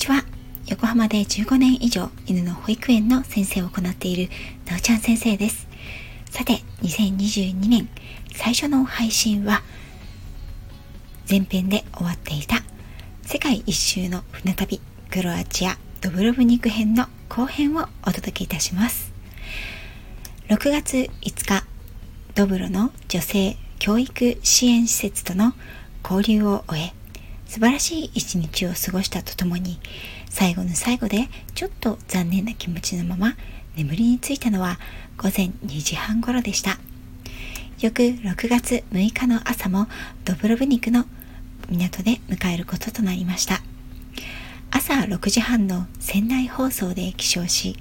ちは。横浜で15年以上犬の保育園の先生を行っているなおちゃん先生です。さて、2022年最初の配信は前編で終わっていた世界一周の船旅クロアチアドブロブニク編の後編をお届けいたします。6月5日、ドブロの女性教育支援施設との交流を終え、素晴らしい一日を過ごしたとともに最後の最後でちょっと残念な気持ちのまま眠りについたのは午前2時半頃でした。翌6月6日の朝もドブロブニクの港で迎えることとなりました。朝6時半の船内放送で起床し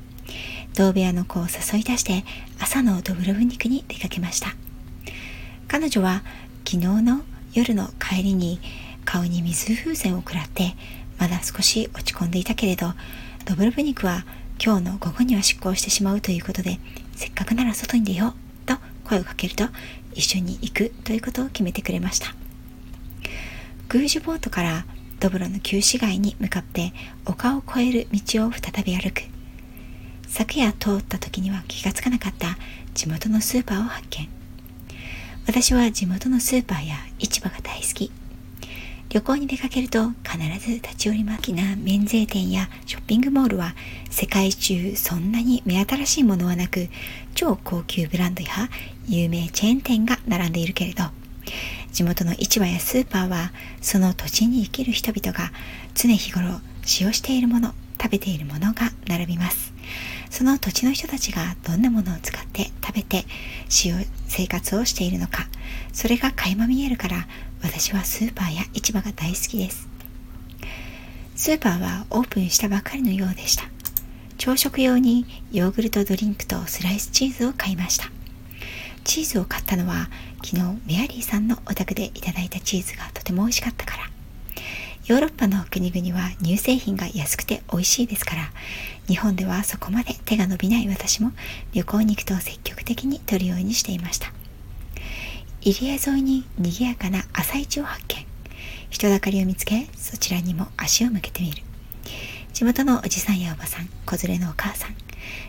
同部屋の子を誘い出して朝のドブロブニクに出かけました。彼女は昨日の夜の帰りに顔に水風船を食らってまだ少し落ち込んでいたけれどドブロブニクは今日の午後には出航してしまうということでせっかくなら外に出ようと声をかけると一緒に行くということを決めてくれました。グージュボートからドブロの旧市街に向かって丘を越える道を再び歩く。昨夜通った時には気がつかなかった地元のスーパーを発見。私は地元のスーパーや市場が大好き。旅行に出かけると必ず立ち寄ります。きな免税店やショッピングモールは世界中そんなに目新しいものはなく超高級ブランドや有名チェーン店が並んでいるけれど地元の市場やスーパーはその土地に生きる人々が常日頃使用しているもの食べているものが並びます。その土地の人たちがどんなものを使って食べて使用生活をしているのかそれが垣間見えるから私はスーパーや市場が大好きです。スーパーはオープンしたばかりのようでした。朝食用にヨーグルトドリンクとスライスチーズを買いました。チーズを買ったのは昨日メアリーさんのお宅でいただいたチーズがとても美味しかったから。ヨーロッパの国々は乳製品が安くて美味しいですから日本ではそこまで手が伸びない私も旅行に行くと積極的に取るようにしていました。入江沿いに賑やかな朝市を発見。人だかりを見つけそちらにも足を向けてみる。地元のおじさんやおばさん子連れのお母さん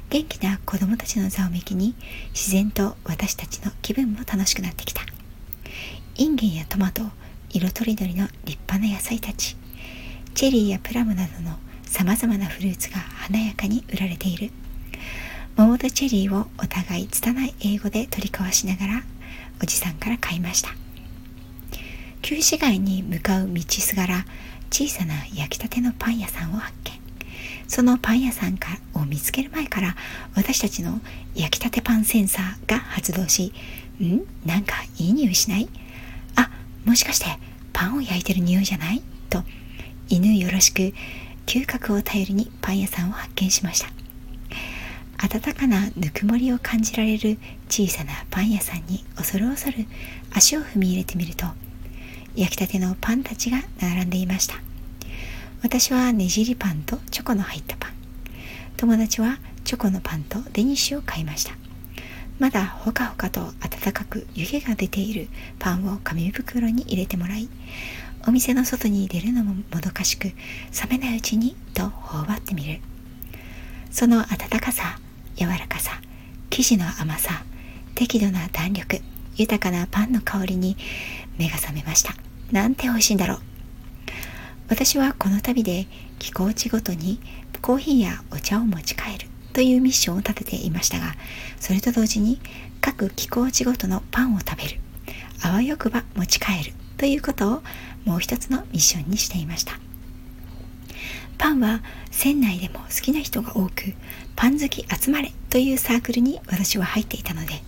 元気な子供たちのざわめきに自然と私たちの気分も楽しくなってきた。インゲンやトマト色とりどりの立派な野菜たち。チェリーやプラムなどのさまざまなフルーツが華やかに売られている。桃とチェリーをお互い拙い英語で取り交わしながらおじさんから買いました。旧市街に向かう道すがら小さな焼きたてのパン屋さんを発見。そのパン屋さんかを見つける前から私たちの焼きたてパンセンサーが発動しん？なんかいい匂いしない？もしかしてパンを焼いてる匂いじゃない？と犬よろしく嗅覚を頼りにパン屋さんを発見しました。温かなぬくもりを感じられる小さなパン屋さんに恐る恐る足を踏み入れてみると焼きたてのパンたちが並んでいました。私はねじりパンとチョコの入ったパン。友達はチョコのパンとデニッシュを買いました。まだほかほかと温かく湯気が出ているパンを紙袋に入れてもらいお店の外に出るのももどかしく冷めないうちにと頬張ってみる。その温かさ柔らかさ生地の甘さ適度な弾力豊かなパンの香りに目が覚めました。なんて美味しいんだろう。私はこの旅で気候地ごとにコーヒーやお茶を持ち帰る。というミッションを立てていましたがそれと同時に各気候地ごとのパンを食べるあわよくば持ち帰るということをもう一つのミッションにしていました。パンは船内でも好きな人が多くパン好き集まれというサークルに私は入っていたので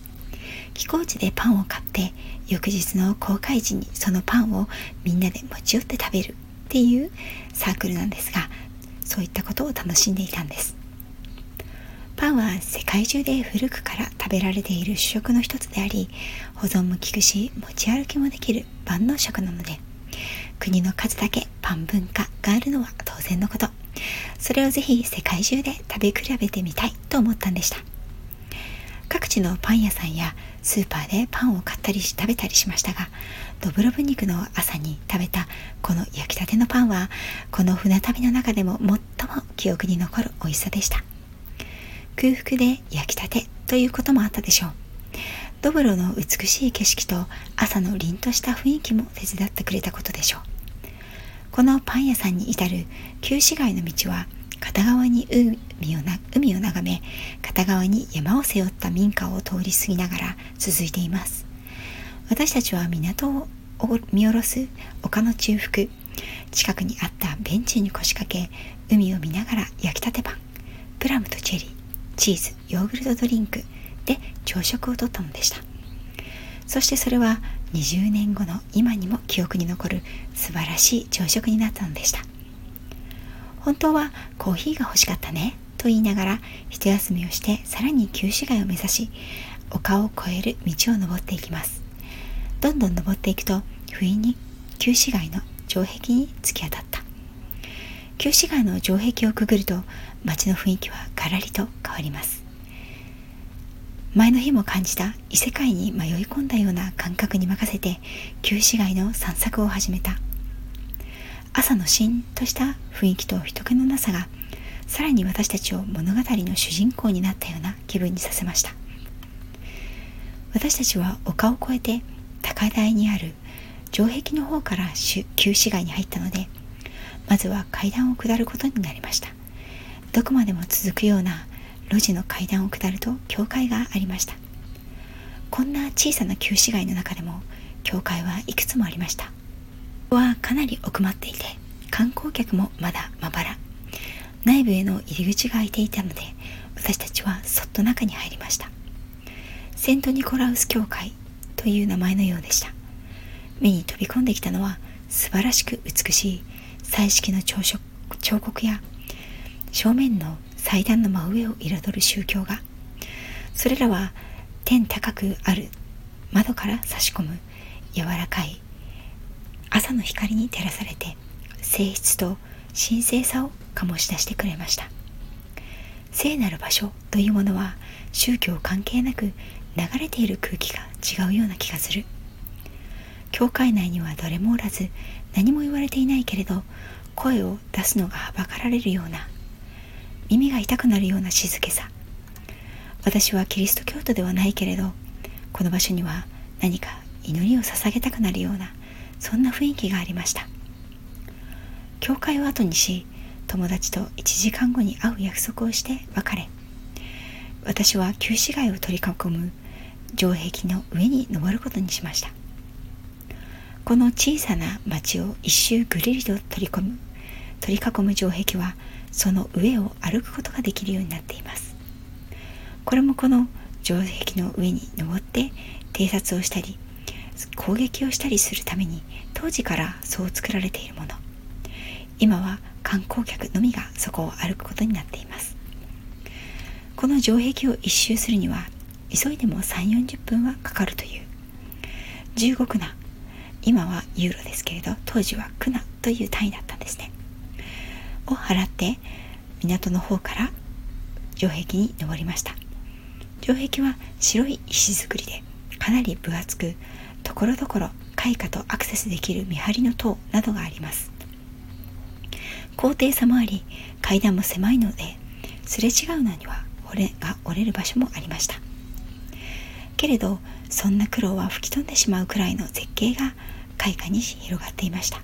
寄港地でパンを買って翌日の公開時にそのパンをみんなで持ち寄って食べるっていうサークルなんですがそういったことを楽しんでいたんです。パンは世界中で古くから食べられている主食の一つであり保存も効くし持ち歩きもできる万能食なので国の数だけパン文化があるのは当然のこと。それをぜひ世界中で食べ比べてみたいと思ったんでした。各地のパン屋さんやスーパーでパンを買ったりし食べたりしましたがドブロブニクの朝に食べたこの焼きたてのパンはこの船旅の中でも最も記憶に残る美味しさでした。空腹で焼きたてということもあったでしょう。ドブロの美しい景色と朝の凛とした雰囲気も手伝ってくれたことでしょう。このパン屋さんに至る旧市街の道は片側に海をな海を眺め片側に山を背負った民家を通り過ぎながら続いています。私たちは港を見下ろす丘の中腹近くにあったベンチに腰掛け海を見ながら焼きたてパンプラムとチェリーチーズヨーグルトドリンクで朝食をとったのでした。そしてそれは20年後の今にも記憶に残る素晴らしい朝食になったのでした。本当はコーヒーが欲しかったねと言いながら一休みをしてさらに旧市街を目指し丘を越える道を登っていきます。どんどん登っていくと不意に旧市街の城壁に突き当たった。旧市街の城壁をくぐると街の雰囲気はガラリと変わります。前の日も感じた異世界に迷い込んだような感覚に任せて旧市街の散策を始めた。朝のしんとした雰囲気と人気のなさがさらに私たちを物語の主人公になったような気分にさせました。私たちは丘を越えて高台にある城壁の方から旧市街に入ったのでまずは階段を下ることになりました。どこまでも続くような路地の階段を下ると教会がありました。こんな小さな旧市街の中でも教会はいくつもありました。はかなり奥まっていて観光客もまだまばら。内部への入り口が開いていたので私たちはそっと中に入りました。セントニコラウス教会という名前のようでした。目に飛び込んできたのは素晴らしく美しい彩色の彫刻や正面の祭壇の真上を彩る宗教画それらは天高くある窓から差し込む柔らかい朝の光に照らされて性質と神聖さを醸し出してくれました。聖なる場所というものは宗教関係なく流れている空気が違うような気がする。教会内にはどれもおらず何も言われていないけれど声を出すのがはばかられるような耳が痛くなるような静けさ。私はキリスト教徒ではないけれどこの場所には何か祈りを捧げたくなるようなそんな雰囲気がありました。教会を後にし友達と1時間後に会う約束をして別れ私は旧市街を取り囲む城壁の上に登ることにしました。この小さな町を一周ぐりりと取り込む取り囲む城壁はその上を歩くことができるようになっています。これもこの城壁の上に登って偵察をしたり攻撃をしたりするために当時からそう作られているもの。今は観光客のみがそこを歩くことになっています。この城壁を一周するには急いでも3 4 0分はかかるという。15クナ今はユーロですけれど当時はクナという単位だった。払って港の方から城壁に登りました。城壁は白い石造りでかなり分厚くところどころ開花とアクセスできる見張りの塔などがあります。高低差もあり階段も狭いのですれ違うのには骨が折れる場所もありました。けれどそんな苦労は吹き飛んでしまうくらいの絶景が開花に広がっていました。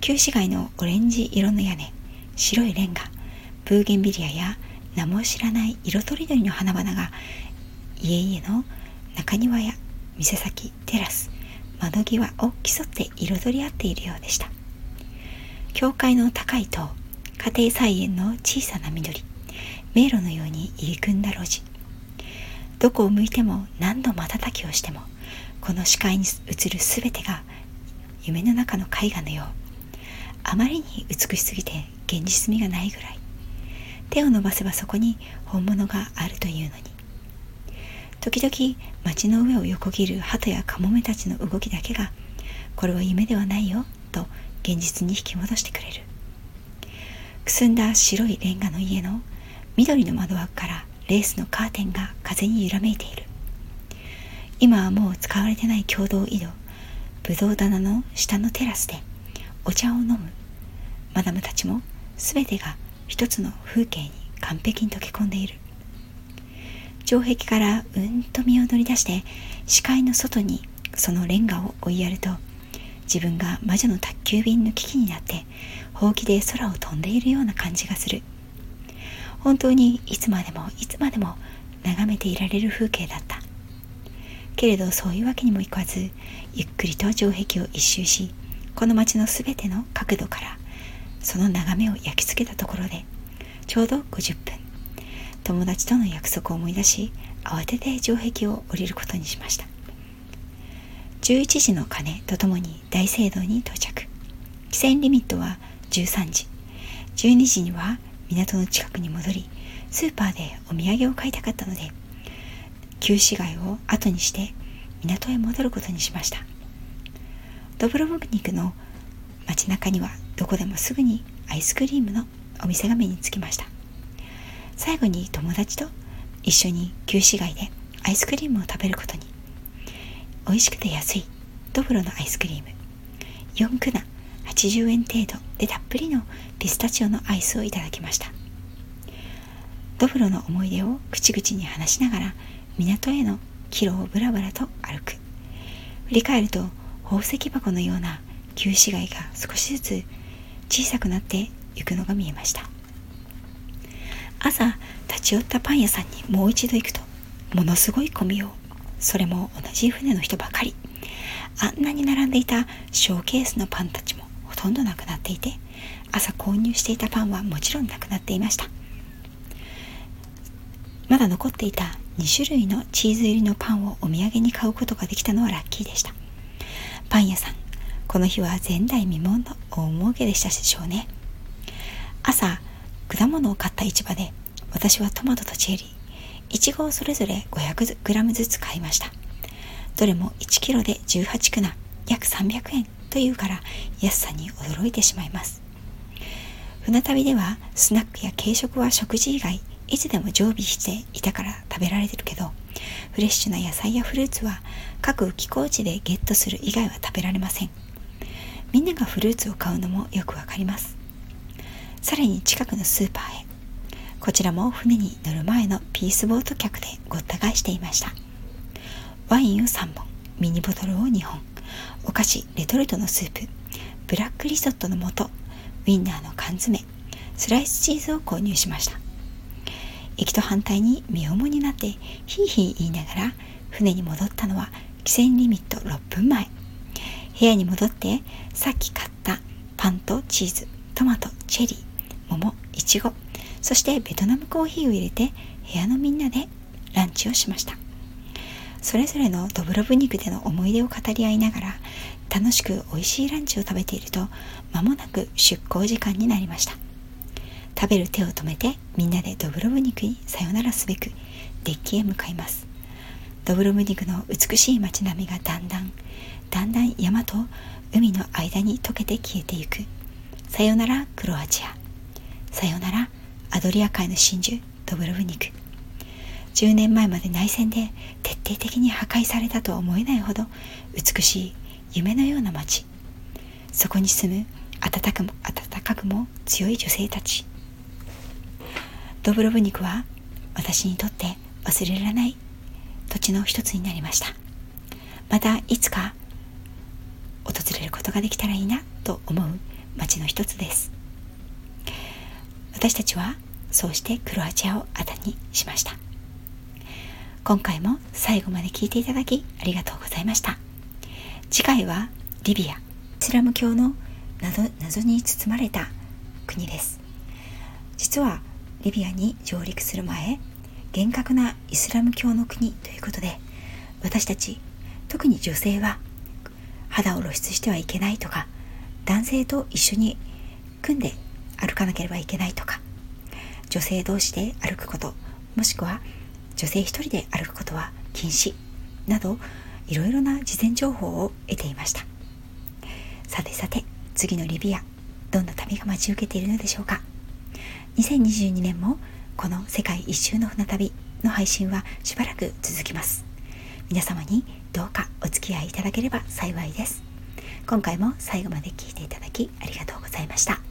旧市街のオレンジ色の屋根白いレンガブーゲンビリアや名も知らない色とりどりの花々が家々の中庭や店先テラス窓際を競って彩り合っているようでした。教会の高い塔家庭菜園の小さな緑迷路のように入り組んだ路地。どこを向いても何度瞬きをしてもこの視界に映る全てが夢の中の絵画のよう。あまりに美しすぎて現実味がないぐらい。手を伸ばせばそこに本物があるというのに。時々街の上を横切る鳩やカモメたちの動きだけがこれは夢ではないよと現実に引き戻してくれる。くすんだ白いレンガの家の緑の窓枠からレースのカーテンが風に揺らめいている。今はもう使われてない共同井戸ぶどう棚の下のテラスでお茶を飲む。マダムたちも全てが一つの風景に完璧に溶け込んでいる。城壁からうんと身を乗り出して視界の外にそのレンガを追いやると自分が魔女の宅急便の危機になってほうきで空を飛んでいるような感じがする。本当にいつまでもいつまでも眺めていられる風景だった。けれどそういうわけにもいかずゆっくりと城壁を一周しこの町のすべての角度からその眺めを焼き付けたところでちょうど50分友達との約束を思い出し慌てて城壁を降りることにしました。11時の鐘とともに大聖堂に到着。規制リミットは13時。12時には港の近くに戻りスーパーでお土産を買いたかったので旧市街を後にして港へ戻ることにしました。ドブロブニクの街中にはどこでもすぐにアイスクリームのお店が目につきました。最後に友達と一緒に旧市街でアイスクリームを食べることに。美味しくて安いドブロのアイスクリーム。4クナ80円程度でたっぷりのピスタチオのアイスをいただきました。ドブロの思い出を口々に話しながら港への帰路をぶらぶらと歩く。振り返ると宝石箱のような旧市街が少しずつ小さくなっていくのが見えました。朝立ち寄ったパン屋さんにもう一度行くとものすごい混みよう。それも同じ船の人ばかり。あんなに並んでいたショーケースのパンたちもほとんどなくなっていて朝購入していたパンはもちろんなくなっていました。まだ残っていた2種類のチーズ入りのパンをお土産に買うことができたのはラッキーでした。パン屋さんこの日は前代未聞の大儲けでしたでしょうね。朝果物を買った市場で私はトマトとチェリーいちごをそれぞれ 500g ずつ買いました。どれも 1kg で18クナ約300円というから安さに驚いてしまいます。船旅ではスナックや軽食は食事以外いつでも常備していたから食べられてるけどフレッシュな野菜やフルーツは各気候地でゲットする以外は食べられません。みんながフルーツを買うのもよくわかります。さらに近くのスーパーへ。こちらも船に乗る前のピースボート客でごった返していました。ワインを3本ミニボトルを2本。お菓子レトルトのスープ。ブラックリゾットの素。ウインナーの缶詰。スライスチーズを購入しました。行きと反対に身重になってヒーヒー言いながら船に戻ったのは規制リミット6分前。部屋に戻ってさっき買ったパンとチーズトマトチェリー桃いちごそしてベトナムコーヒーを入れて部屋のみんなでランチをしました。それぞれのドブロブ肉での思い出を語り合いながら楽しく美味しいランチを食べていると間もなく出港時間になりました。食べる手を止めてみんなでドブロブ肉にさよならすべくデッキへ向かいます。ドブロブ肉の美しい街並みがだんだんだんだん山と海の間に溶けて消えていく。さよならクロアチア。さよならアドリア海の真珠ドブロブニク。10年前まで内戦で徹底的に破壊されたとは思えないほど美しい夢のような街。そこに住む温かも温かくも強い女性たち。ドブロブニクは私にとって忘れられない土地の一つになりました。またいつか訪れることができたらいいなと思う町の一つです。私たちはそうしてクロアチアをあだにしました。今回も最後まで聞いていただきありがとうございました。次回はリビアイスラム教の謎謎に包まれた国です。実はリビアに上陸する前厳格なイスラム教の国ということで私たち特に女性は肌を露出してはいけないとか男性と一緒に組んで歩かなければいけないとか女性同士で歩くこともしくは女性一人で歩くことは禁止などいろいろな事前情報を得ていました。さてさて次のリビアどんな旅が待ち受けているのでしょうか。2022年もこの世界一周の船旅の配信はしばらく続きます。皆様にどうかお付き合いいただければ幸いです。今回も最後まで聞いていただきありがとうございました。